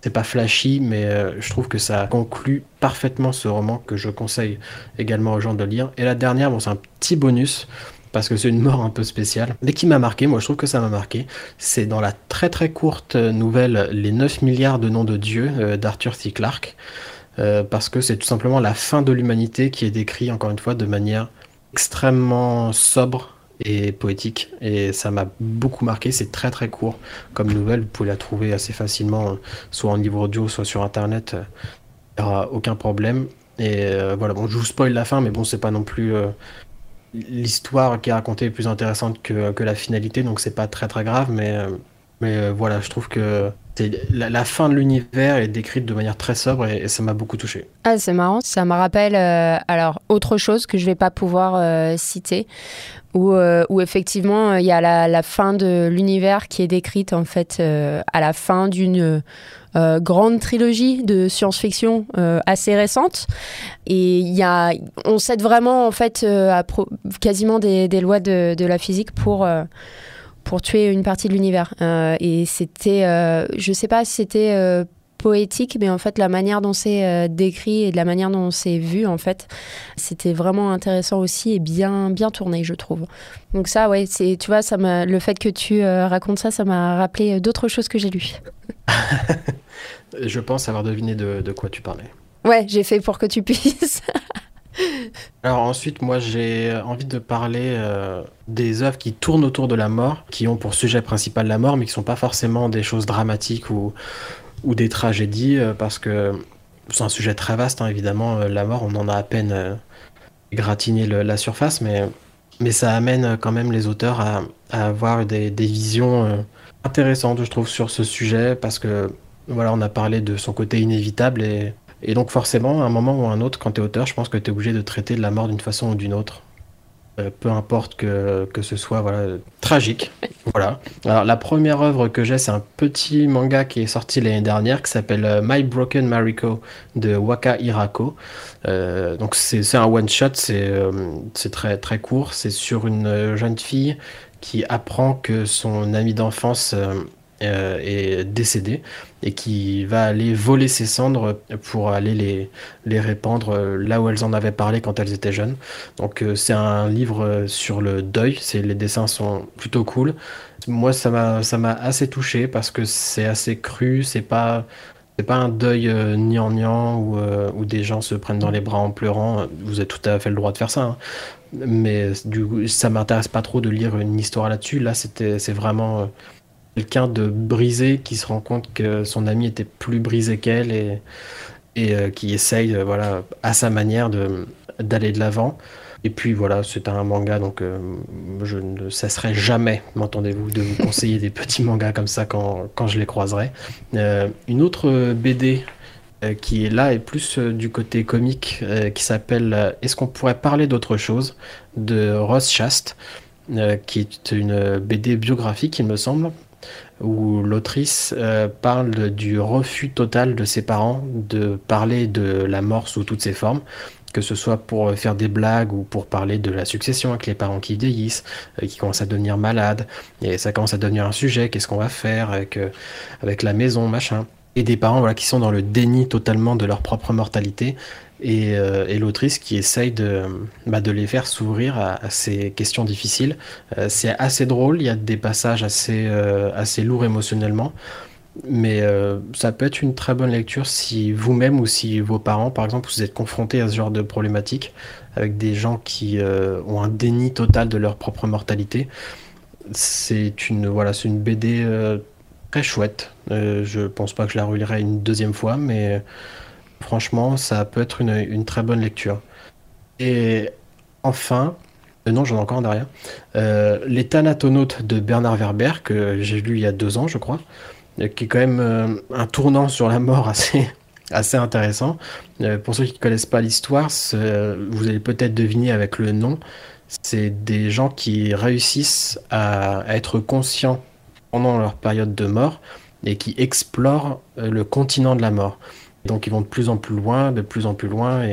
Speaker 3: C'est pas flashy, mais euh, je trouve que ça conclut parfaitement ce roman que je conseille également aux gens de lire. Et la dernière, bon, c'est un petit bonus parce que c'est une mort un peu spéciale, mais qui m'a marqué. Moi, je trouve que ça m'a marqué. C'est dans la très très courte nouvelle Les 9 milliards de noms de Dieu euh, d'Arthur C. Clarke, euh, parce que c'est tout simplement la fin de l'humanité qui est décrite encore une fois de manière extrêmement sobre et poétique. Et ça m'a beaucoup marqué. C'est très très court comme nouvelle. Vous pouvez la trouver assez facilement euh, soit en livre audio soit sur internet. Euh, il n'y aura aucun problème. Et euh, voilà. Bon je vous spoil la fin mais bon c'est pas non plus euh, l'histoire qui est racontée plus intéressante que, que la finalité. Donc c'est pas très très grave. Mais euh, mais euh, voilà je trouve que la, la fin de l'univers est décrite de manière très sobre et, ça m'a beaucoup touché
Speaker 2: Ah, c'est marrant. Ça me rappelle euh, alors autre chose que je vais pas pouvoir euh, citer, où, euh, effectivement il y a la, fin de l'univers qui est décrite en fait à la fin d'une grande trilogie de science-fiction assez récente. Et y a, on cède vraiment en fait quasiment des, lois de, la physique pour pour tuer une partie de l'univers. Euh, et c'était, euh, je sais pas si c'était euh, poétique, mais en fait la manière dont c'est euh, décrit et de la manière dont c'est vu, en fait, c'était vraiment intéressant aussi et bien bien tourné, je trouve. Donc ça, ouais, c'est, tu vois, ça m'a, le fait que tu euh, racontes ça, ça m'a rappelé d'autres choses que j'ai lues. <laughs>
Speaker 3: je pense avoir deviné de, de quoi tu parlais
Speaker 2: Ouais, j'ai fait pour que tu puisses. <laughs>
Speaker 3: Alors ensuite, moi j'ai envie de parler euh, des œuvres qui tournent autour de la mort, qui ont pour sujet principal la mort, mais qui sont pas forcément des choses dramatiques ou, ou des tragédies, euh, parce que c'est un sujet très vaste, hein, évidemment, euh, la mort, on en a à peine gratiné la surface, mais, mais ça amène quand même les auteurs à, avoir des, visions intéressantes, je trouve, sur ce sujet, parce que voilà, on a parlé de son côté inévitable et, et donc forcément, à un moment ou à un autre, quand tu es auteur, je pense que tu es obligé de traiter de la mort d'une façon ou d'une autre. Euh, peu importe que, que, ce soit voilà, tragique. <laughs> Voilà. Alors, la première œuvre que j'ai, c'est un petit manga qui est sorti l'année dernière qui s'appelle euh, My Broken Mariko de Waka Hirako. Euh, donc, c'est un one-shot, c'est très, très court. C'est sur une jeune fille qui apprend que son ami d'enfance euh, est décédé et qui va aller voler ses cendres pour aller les, les répandre euh, là où elles en avaient parlé quand elles étaient jeunes. Donc euh, c'est un livre sur le deuil, les dessins sont plutôt cool. Moi ça m'a, assez touché parce que c'est assez cru, c'est pas, c'est pas un deuil euh, niant où, où, des gens se prennent dans les bras en pleurant. Vous avez tout à fait le droit de faire ça. Hein. Mais du coup, ça m'intéresse pas trop de lire une histoire là-dessus. Là, c'était, c'est vraiment quelqu'un de brisé qui se rend compte que son ami était plus brisé qu'elle et, et euh, qui essaye, euh, voilà, à sa manière d'aller de l'avant. Et puis voilà, c'est un manga, donc euh, je ne cesserai jamais, m'entendez-vous, de vous <laughs> conseiller des petits mangas comme ça quand, quand je les croiserai. une autre BD qui est là et plus du côté comique, qui s'appelle Est-ce qu'on pourrait parler d'autre chose de Ross Chast, qui est une BD biographique, il me semble, où l'autrice euh, parle du refus total de ses parents de parler de la mort sous toutes ses formes, que ce soit pour faire des blagues ou pour parler de la succession avec les parents qui vieillissent, euh, qui commencent à devenir malades, et ça commence à devenir un sujet, qu'est-ce qu'on va faire avec, euh, avec la maison, machin. Et des parents qui sont dans le déni totalement de leur propre mortalité euh, et, l'autrice qui essaye de, bah, de les faire s'ouvrir à, ces questions difficiles. Euh, c'est assez drôle, il y a des passages assez, euh, lourds émotionnellement, mais ça peut être une très bonne lecture si vous-même ou si vos parents, par exemple, vous êtes confrontés à ce genre de problématique avec des gens qui ont un déni total de leur propre mortalité. C'est une, voilà, c'est une BD très chouette. je pense pas que je la relirai une deuxième fois, mais Franchement, ça peut être une, très bonne lecture. Et enfin, euh, non, j'en ai encore un derrière. Euh, Les Thanatonautes de Bernard Werber, que j'ai lu il y a deux ans, je crois, euh, qui est quand même un tournant sur la mort assez, <laughs> assez intéressant. pour ceux qui ne connaissent pas l'histoire, vous allez peut-être deviner avec le nom, c'est des gens qui réussissent à, être conscients pendant leur période de mort et qui explorent le continent de la mort. Donc ils vont de plus en plus loin, de plus en plus loin,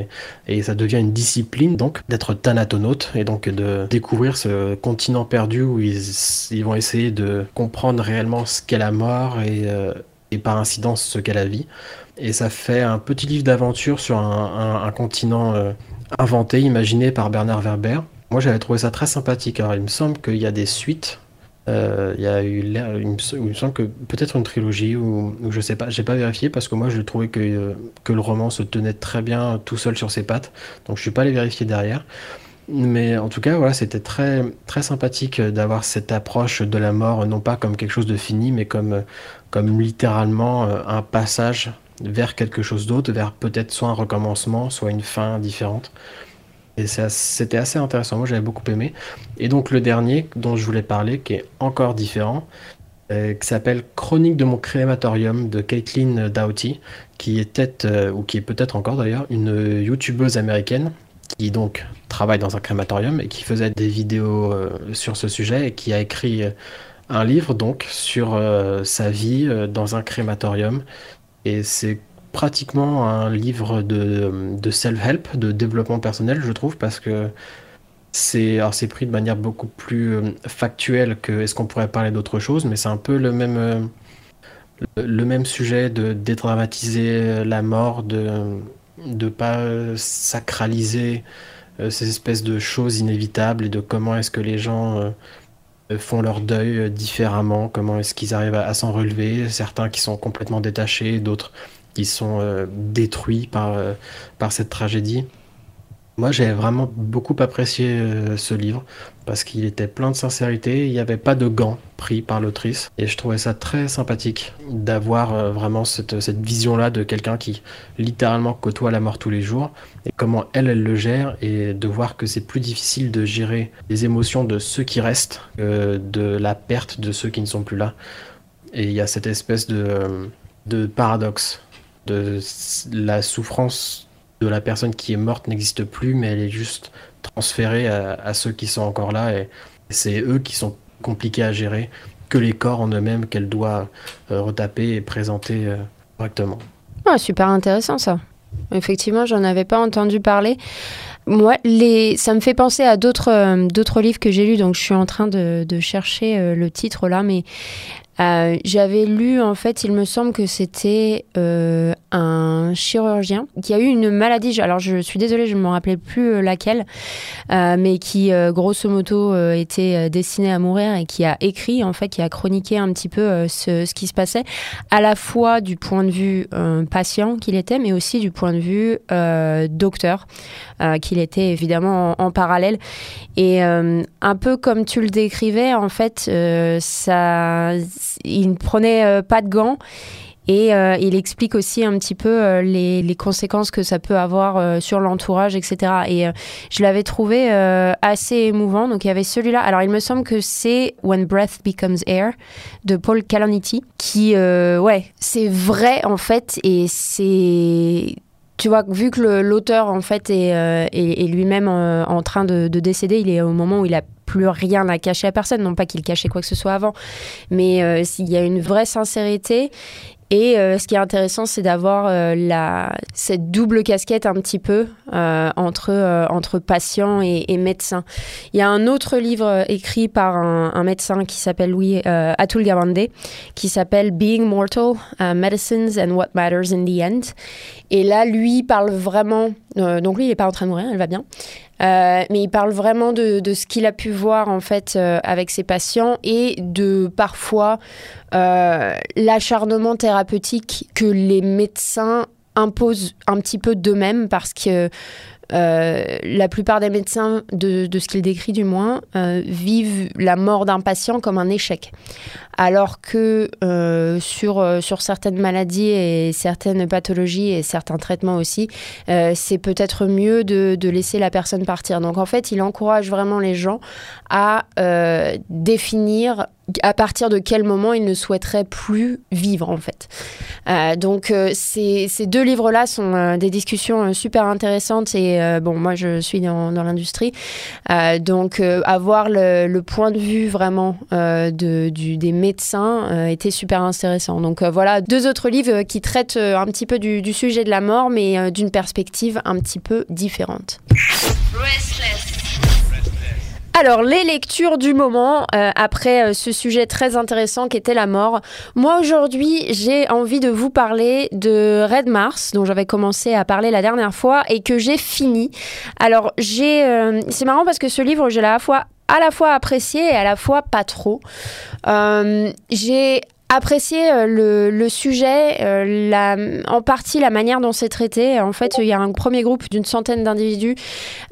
Speaker 3: et, ça devient une discipline donc d'être thanatonaute et donc de découvrir ce continent perdu où ils, vont essayer de comprendre réellement ce qu'est la mort et, euh, par incidence ce qu'est la vie. Et ça fait un petit livre d'aventure sur un, continent euh, inventé, imaginé par Bernard Werber. Moi j'avais trouvé ça très sympathique. Alors il me semble qu'il y a des suites euh, il y a eu il me semble que peut-être une trilogie ou, je sais pas, j'ai pas vérifié parce que moi je trouvais que, euh, que le roman se tenait très bien tout seul sur ses pattes, donc je suis pas allé vérifier derrière. Mais en tout cas, voilà, c'était très, très sympathique d'avoir cette approche de la mort, non pas comme quelque chose de fini, mais comme, comme littéralement euh, un passage vers quelque chose d'autre, vers peut-être soit un recommencement, soit une fin différente. Et c'était assez intéressant. Moi, j'avais beaucoup aimé. Et donc, le dernier dont je voulais parler, qui est encore différent, euh, qui s'appelle Chronique de mon crématorium de Caitlin Doughty, qui était, euh, ou qui est peut-être encore d'ailleurs, une youtubeuse américaine qui donc travaille dans un crématorium et qui faisait des vidéos euh, sur ce sujet et qui a écrit un livre donc sur sa vie dans un crématorium. Et c'est pratiquement un livre de, self-help, de développement personnel, je trouve, parce que c'est pris de manière beaucoup plus euh, factuelle que est-ce qu'on pourrait parler d'autre chose, mais c'est un peu le même euh, le, même sujet de dédramatiser la mort, de ne pas sacraliser euh, ces espèces de choses inévitables et de comment est-ce que les gens font leur deuil différemment, comment est-ce qu'ils arrivent à s'en relever, certains qui sont complètement détachés, d'autres qui sont euh, détruits par, euh, par cette tragédie. Moi, j'ai vraiment beaucoup apprécié euh, ce livre parce qu'il était plein de sincérité. Il n'y avait pas de gants pris par l'autrice. Et je trouvais ça très sympathique d'avoir vraiment cette, cette vision-là de quelqu'un qui littéralement côtoie la mort tous les jours et comment elle, elle le gère et de voir que c'est plus difficile de gérer les émotions de ceux qui restent que de la perte de ceux qui ne sont plus là. Et il y a cette espèce de, de paradoxe de la souffrance de la personne qui est morte n'existe plus, mais elle est juste transférée à, ceux qui sont encore là. Et c'est eux qui sont compliqués à gérer que les corps en eux-mêmes qu'elle doit euh, retaper et présenter euh, correctement.
Speaker 2: Ah, super intéressant ça. Effectivement, j'en avais pas entendu parler. Moi, les... ça me fait penser à d'autres euh, livres que j'ai lus, donc je suis en train de, de chercher le titre là, mais euh, j'avais lu, en fait, il me semble que c'était euh, un chirurgien qui a eu une maladie. Alors, je suis désolée, je ne me rappelais plus euh, laquelle, mais qui, grosso modo, était destiné à mourir et qui a écrit, en fait, qui a chroniqué un petit peu ce, qui se passait, à la fois du point de vue patient qu'il était, mais aussi du point de vue docteur qu'il était évidemment en, en parallèle. Et un peu comme tu le décrivais, en fait, ça il ne prenait euh, pas de gants. Et euh, il explique aussi un petit peu euh, les, conséquences que ça peut avoir sur l'entourage, etc. Et je l'avais trouvé assez émouvant. Donc il y avait celui-là. Alors il me semble que c'est When Breath Becomes Air de Paul Calamity, qui, ouais, c'est vrai en fait. Et c'est tu vois, vu que l'auteur en fait est, lui-même en, train de, de, décéder, il est au moment où il a plus rien à cacher à personne. Non pas qu'il cachait quoi que ce soit avant, mais euh, s'il y a une vraie sincérité. Et euh, ce qui est intéressant, c'est d'avoir euh, cette double casquette un petit peu entre, entre patient et, médecin. Il y a un autre livre écrit par un, médecin qui s'appelle Louis Atul Gawande, qui s'appelle Being Mortal, Medicines and What Matters in the End. Et là, lui parle vraiment. donc lui, il n'est pas en train de mourir, elle va bien. Euh, mais il parle vraiment de, ce qu'il a pu voir en fait euh, avec ses patients et de parfois euh, l'acharnement thérapeutique que les médecins imposent un petit peu d'eux-mêmes parce que la plupart des médecins, de, de ce qu'il décrit du moins, vivent la mort d'un patient comme un échec alors que euh, sur, euh, sur certaines maladies et certaines pathologies et certains traitements aussi, euh, c'est peut-être mieux de, laisser la personne partir. Donc en fait, il encourage vraiment les gens à définir à partir de quel moment ils ne souhaiteraient plus vivre en fait. donc ces, ces, deux livres-là sont des discussions super intéressantes et bon moi je suis dans, l'industrie donc avoir le, le, point de vue vraiment de, du, des euh, était super intéressant. Donc euh, voilà, deux autres livres euh, qui traitent un petit peu du, sujet de la mort, mais d'une perspective un petit peu différente. Alors, les lectures du moment, après ce sujet très intéressant qui était la mort. Moi, aujourd'hui, j'ai envie de vous parler de Red Mars, dont j'avais commencé à parler la dernière fois et que j'ai fini. Alors, j'ai, c'est marrant parce que ce livre, j'ai à la fois à la fois apprécié et à la fois pas trop. Euh, j'ai apprécié euh, le, sujet, euh, en partie la manière dont c'est traité. En fait, il y a un premier groupe d'une centaine d'individus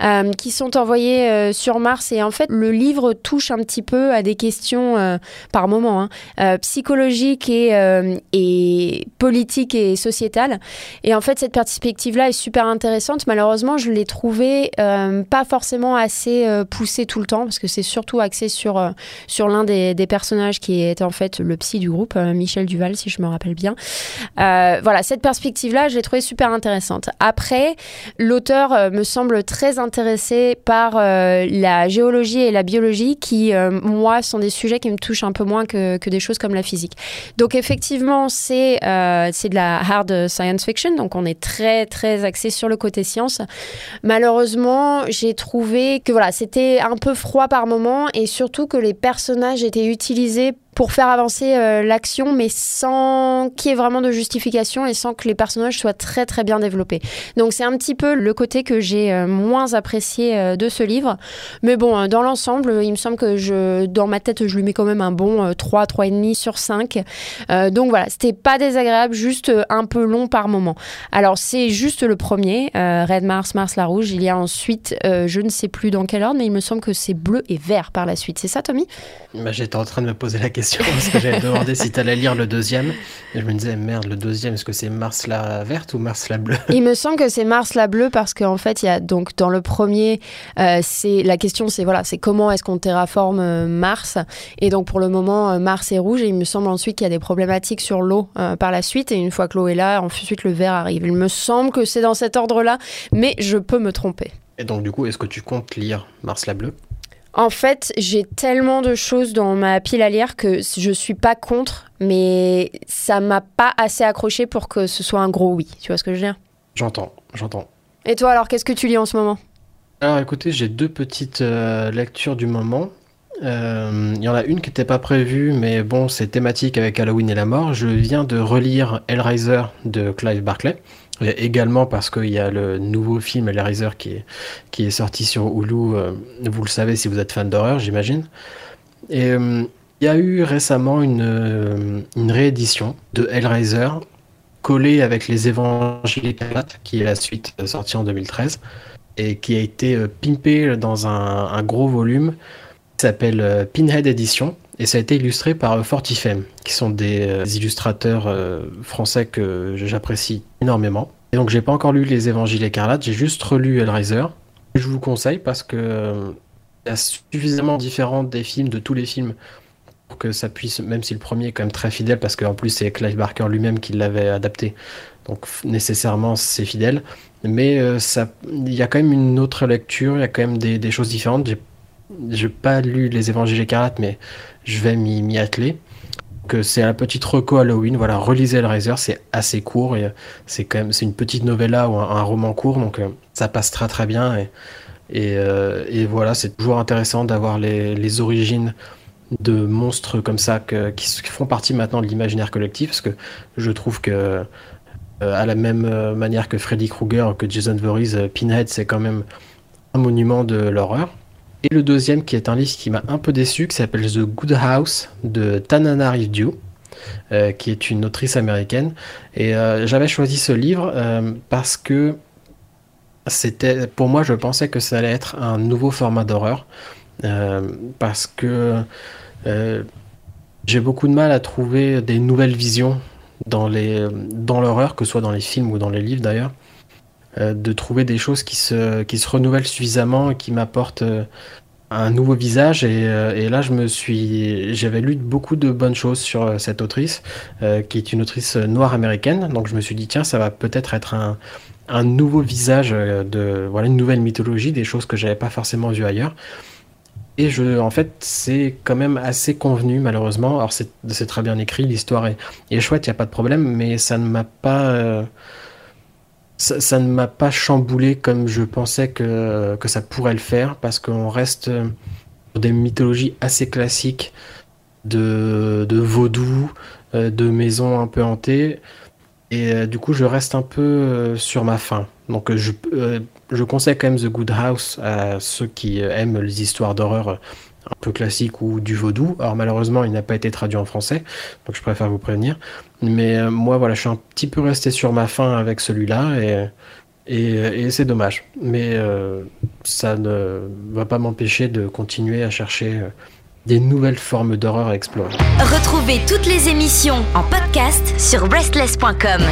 Speaker 2: euh, qui sont envoyés sur Mars et en fait, le livre touche un petit peu à des questions par moment hein, psychologiques et, politiques et sociétales. Et en fait, cette perspective-là est super intéressante. Malheureusement, je l'ai trouvée pas forcément assez poussée tout le temps parce que c'est surtout axé sur, sur l'un des personnages qui est en fait le psy du groupe. Euh, Michel Duval, si je me rappelle bien. Euh, voilà, cette perspective-là, je l'ai trouvée super intéressante. Après, l'auteur euh, me semble très intéressé par la géologie et la biologie, qui, moi, sont des sujets qui me touchent un peu moins que, des choses comme la physique. Donc, effectivement, c'est c'est de la hard science fiction, donc on est très, très axé sur le côté science. Malheureusement, j'ai trouvé que voilà, c'était un peu froid par moment et surtout que les personnages étaient utilisés pour faire avancer euh, l'action, mais sans qu'il y ait vraiment de justification et sans que les personnages soient très très bien développés. Donc c'est un petit peu le côté que j'ai euh, moins apprécié euh, de ce livre. Mais bon, dans l'ensemble, il me semble que je, dans ma tête, je lui mets quand même un bon 3, 3,5 sur 5. donc voilà, c'était pas désagréable, juste un peu long par moment. Alors c'est juste le premier, Red Mars, Mars la Rouge. Il y a ensuite, je ne sais plus dans quel ordre, mais il me semble que c'est bleu et vert par la suite. C'est ça, Tommy?
Speaker 3: Bah, J'étais en train de me poser la question parce que j'avais demandé si tu allais lire le deuxième. Et je me disais, merde, le deuxième, est-ce que c'est Mars la verte ou Mars la bleue?
Speaker 2: Il me semble que c'est Mars la bleue parce qu'en fait, il y a donc dans le premier, euh, c'est la question, c'est voilà, c'est comment est-ce qu'on terraforme euh, Mars? Et donc pour le moment, euh, Mars est rouge et il me semble ensuite qu'il y a des problématiques sur l'eau par la suite. Et une fois que l'eau est là, ensuite le vert arrive. Il me semble que c'est dans cet ordre-là, mais je peux me tromper.
Speaker 3: Et donc du coup, est-ce que tu comptes lire Mars la bleue?
Speaker 2: En fait, j'ai tellement de choses dans ma pile à lire que je suis pas contre, mais ça m'a pas assez accroché pour que ce soit un gros oui. Tu vois ce que je veux dire?
Speaker 3: J'entends, j'entends.
Speaker 2: Et toi, alors, qu'est-ce que tu lis en ce moment?
Speaker 3: Alors, écoutez, j'ai deux petites euh, lectures du moment. Euh, il y en a une qui n'était pas prévue, mais bon, c'est thématique avec Halloween et la mort. Je viens de relire Hellraiser de Clive Barclay également parce qu'il y a le nouveau film Hellraiser qui est, sorti sur Hulu, euh, vous le savez si vous êtes fan d'horreur, j'imagine. Et euh, il y a eu récemment une, euh, une réédition de Hellraiser collée avec les Évangiles qui est la suite sortie en 2013, et qui a été pimpée dans un gros volume qui s'appelle Pinhead Edition. Et ça a été illustré par Fortifem, qui sont des, illustrateurs français que j'apprécie énormément. Et donc j'ai pas encore lu les Évangiles écarlates, j'ai juste relu Hellraiser. Je vous conseille parce que euh, c'est suffisamment différent des films, de tous les films, pour que ça puisse, même si le premier est quand même très fidèle, parce qu'en plus c'est Clive Barker lui-même qui l'avait adapté, donc nécessairement c'est fidèle. Mais euh, il y a quand même une autre lecture, il y a quand même des, choses différentes. Pas lu les Évangiles écarlates, mais je vais m'y atteler que c'est un petit reco Halloween. Voilà, relisez Hellraiser, c'est assez court c'est quand même une petite novella ou un, roman court, donc euh, ça passe très très bien euh, et voilà, c'est toujours intéressant d'avoir les, origines de monstres comme ça que, qui, font partie maintenant de l'imaginaire collectif, parce que je trouve que euh, à la même manière que Freddy Krueger, que Jason Voorhees, Pinhead, c'est quand même un monument de l'horreur. Et le deuxième, qui est un livre qui m'a un peu déçu, qui s'appelle The Good House de Tananarive euh, qui est une autrice américaine. Et euh, j'avais choisi ce livre euh, parce que c'était, pour moi, je pensais que ça allait être un nouveau format d'horreur. parce que j'ai beaucoup de mal à trouver des nouvelles visions dans, dans l'horreur, que ce soit dans les films ou dans les livres d'ailleurs. Euh, de trouver des choses qui se, qui se renouvellent suffisamment qui m'apportent euh, un nouveau visage. Euh, et, là, je me suis, j'avais lu beaucoup de bonnes choses sur cette autrice, qui est une autrice noire américaine. Donc, je me suis dit, tiens, ça va peut-être être un, un nouveau visage de, voilà, une nouvelle mythologie, des choses que j'avais pas forcément vues ailleurs. Et je, en fait, c'est quand même assez convenu, malheureusement. Alors, c'est très bien écrit, l'histoire est, est, chouette, il n'y a pas de problème, mais ça ne m'a pas ça, ne m'a pas chamboulé comme je pensais que, que ça pourrait le faire, parce qu'on reste sur des mythologies assez classiques de, de vaudou, euh, de maisons un peu hantées. Et euh, du coup, je reste un peu euh, sur ma faim. Donc, je, je conseille quand même The Good House à ceux qui aiment les histoires d'horreur un peu classiques ou du vaudou. Alors, malheureusement, il n'a pas été traduit en français, donc je préfère vous prévenir. Mais euh, moi, voilà, je suis un petit peu resté sur ma faim avec celui-là et, c'est dommage. Mais euh, ça ne va pas m'empêcher de continuer à chercher euh, des nouvelles formes d'horreur à explorer.
Speaker 1: Retrouvez toutes les émissions en podcast sur restless.com.